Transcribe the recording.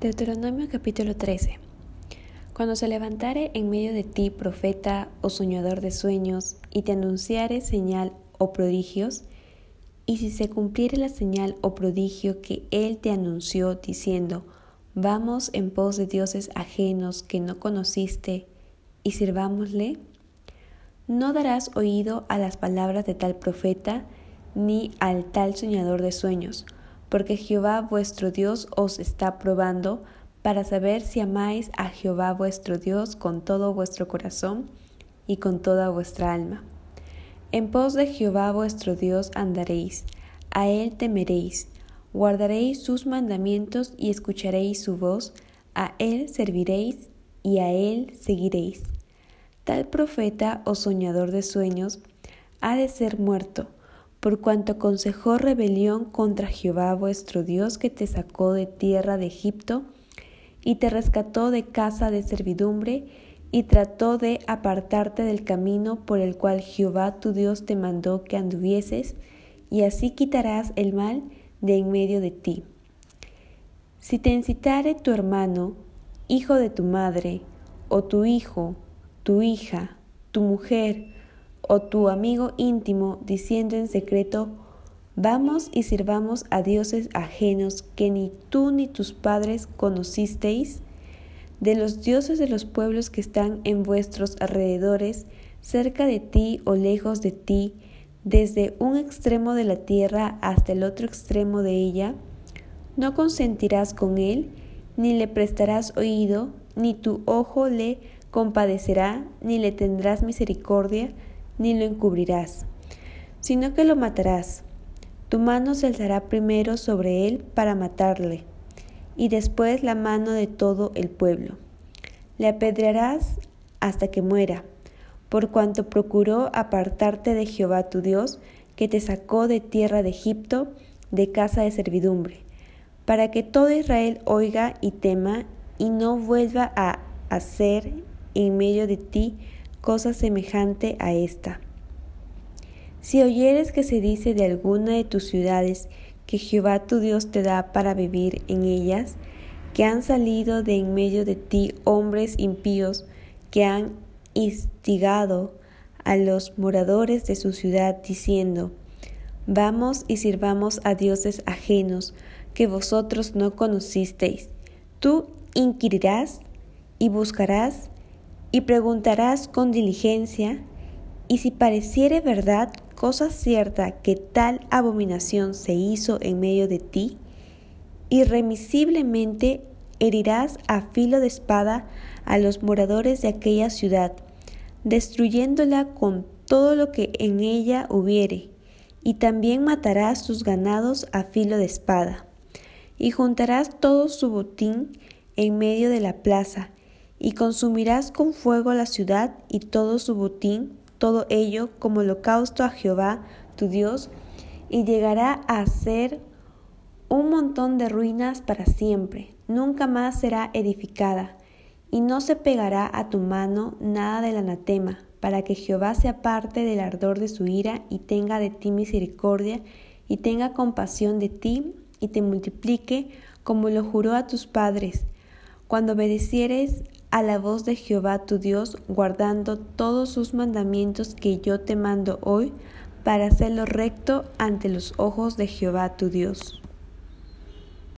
Deuteronomio capítulo 13 Cuando se levantare en medio de ti profeta o soñador de sueños, y te anunciare señal o prodigios, y si se cumpliere la señal o prodigio que él te anunció, diciendo, Vamos en pos de dioses ajenos que no conociste, y sirvámosle, no darás oído a las palabras de tal profeta, ni al tal soñador de sueños, porque Jehová vuestro Dios os está probando para saber si amáis a Jehová vuestro Dios con todo vuestro corazón y con toda vuestra alma. En pos de Jehová vuestro Dios andaréis, a él temeréis, guardaréis sus mandamientos y escucharéis su voz, a él serviréis y a él seguiréis. Tal profeta o soñador de sueños ha de ser muerto, por cuanto aconsejó rebelión contra Jehová vuestro Dios que te sacó de tierra de Egipto y te rescató de casa de servidumbre y trató de apartarte del camino por el cual Jehová tu Dios te mandó que anduvieses, y así quitarás el mal de en medio de ti. Si te incitare tu hermano, hijo de tu madre, o tu hijo, tu hija, tu mujer, o tu amigo íntimo diciendo en secreto, vamos y sirvamos a dioses ajenos que ni tú ni tus padres conocisteis, de los dioses de los pueblos que están en vuestros alrededores, cerca de ti o lejos de ti, desde un extremo de la tierra hasta el otro extremo de ella, no consentirás con él, ni le prestarás oído, ni tu ojo le compadecerá, ni le tendrás misericordia, ni lo encubrirás, sino que lo matarás. Tu mano se alzará primero sobre él para matarle, y después la mano de todo el pueblo. Le apedrearás hasta que muera, por cuanto procuró apartarte de Jehová tu Dios, que te sacó de tierra de Egipto, de casa de servidumbre, para que todo Israel oiga y tema, y no vuelva a hacer en medio de ti cosa semejante a esta. Si oyeres que se dice de alguna de tus ciudades que Jehová tu Dios te da para vivir en ellas, que han salido de en medio de ti hombres impíos que han instigado a los moradores de su ciudad diciendo, Vamos y sirvamos a dioses ajenos que vosotros no conocisteis. Tú inquirirás y buscarás y preguntarás con diligencia, y si pareciere verdad cosa cierta que tal abominación se hizo en medio de ti, irremisiblemente herirás a filo de espada a los moradores de aquella ciudad, destruyéndola con todo lo que en ella hubiere, y también matarás sus ganados a filo de espada, y juntarás todo su botín en medio de la plaza, y consumirás con fuego la ciudad y todo su botín, todo ello como holocausto a Jehová tu Dios, y llegará a ser un montón de ruinas para siempre, nunca más será edificada, y no se pegará a tu mano nada del anatema, para que Jehová se aparte del ardor de su ira y tenga de ti misericordia, y tenga compasión de ti, y te multiplique como lo juró a tus padres, cuando obedecieres a la voz de Jehová tu Dios, guardando todos sus mandamientos que yo te mando hoy, para hacerlo recto ante los ojos de Jehová tu Dios.